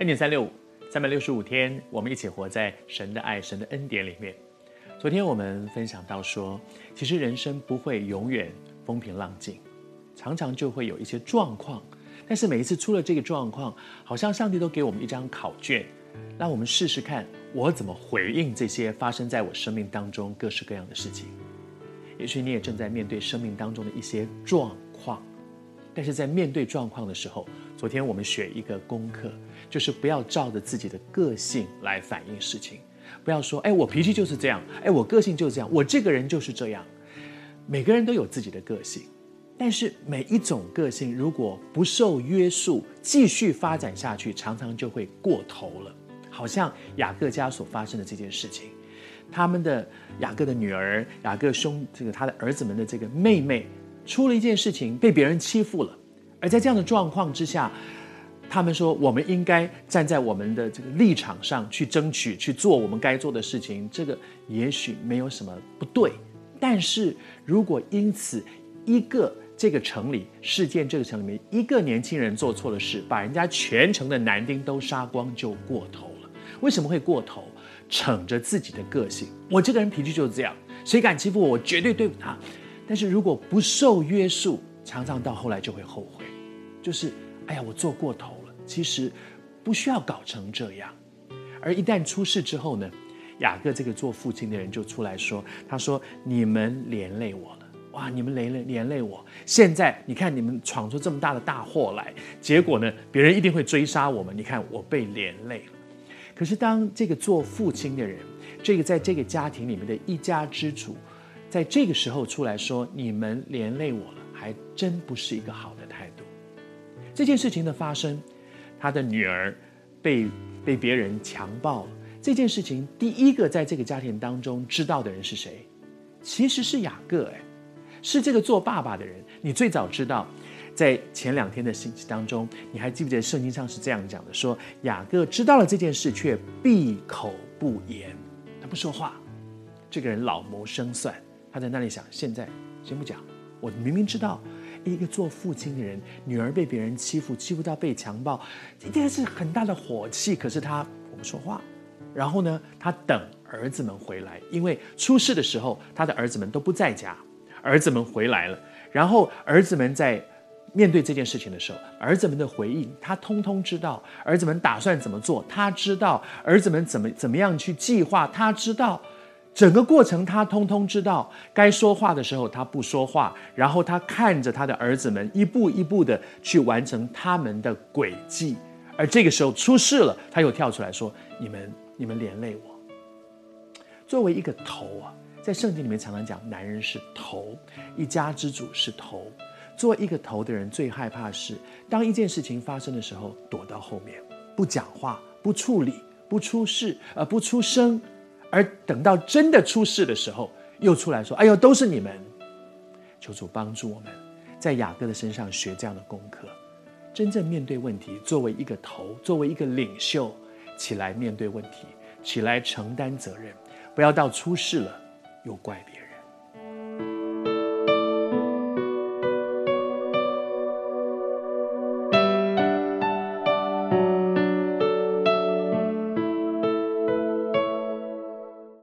恩典三六五，三百六十五天，我们一起活在神的爱、神的恩典里面。昨天我们分享到说，其实人生不会永远风平浪静，常常就会有一些状况。但是每一次出了这个状况，好像上帝都给我们一张考卷，让我们试试看我怎么回应这些发生在我生命当中各式各样的事情。也许你也正在面对生命当中的一些状况，但是在面对状况的时候，昨天我们学一个功课。就是不要照着自己的个性来反映事情，不要说，哎，我脾气就是这样，哎，我个性就是这样，我这个人就是这样。每个人都有自己的个性，但是每一种个性如果不受约束，继续发展下去，常常就会过头了。好像雅各家所发生的这件事情，他们的雅各的女儿，雅各兄这个他的儿子们的这个妹妹，出了一件事情，被别人欺负了，而在这样的状况之下。他们说：“我们应该站在我们的这个立场上去争取，去做我们该做的事情。这个也许没有什么不对，但是如果因此一个这个城里事件，这个城里面一个年轻人做错了事，把人家全城的男丁都杀光，就过头了。为什么会过头？逞着自己的个性，我这个人脾气就是这样，谁敢欺负我，我绝对对付他。但是如果不受约束，常常到后来就会后悔，就是。”哎呀，我做过头了。其实不需要搞成这样。而一旦出事之后呢，雅各这个做父亲的人就出来说：“他说你们连累我了，哇，你们连累连累我。现在你看你们闯出这么大的大祸来，结果呢，别人一定会追杀我们。你看我被连累了。可是当这个做父亲的人，这个在这个家庭里面的一家之主，在这个时候出来说你们连累我了，还真不是一个好的态度。”这件事情的发生，他的女儿被被别人强暴了。这件事情第一个在这个家庭当中知道的人是谁？其实是雅各，哎，是这个做爸爸的人。你最早知道，在前两天的信息当中，你还记不记得圣经上是这样讲的：说雅各知道了这件事，却闭口不言，他不说话。这个人老谋深算，他在那里想：现在先不讲，我明明知道。一个做父亲的人，女儿被别人欺负，欺负到被强暴，今天是很大的火气。可是他不说话，然后呢，他等儿子们回来，因为出事的时候，他的儿子们都不在家。儿子们回来了，然后儿子们在面对这件事情的时候，儿子们的回应，他通通知道。儿子们打算怎么做，他知道。儿子们怎么怎么样去计划，他知道。整个过程他通通知道，该说话的时候他不说话，然后他看着他的儿子们一步一步的去完成他们的轨迹，而这个时候出事了，他又跳出来说：“你们你们连累我。”作为一个头啊，在圣经里面常常讲，男人是头，一家之主是头。作为一个头的人，最害怕的是当一件事情发生的时候，躲到后面不讲话、不处理、不出事、呃不出声。而等到真的出事的时候，又出来说：“哎呦，都是你们！”求主帮助我们，在雅各的身上学这样的功课，真正面对问题，作为一个头，作为一个领袖，起来面对问题，起来承担责任，不要到出事了又怪别人。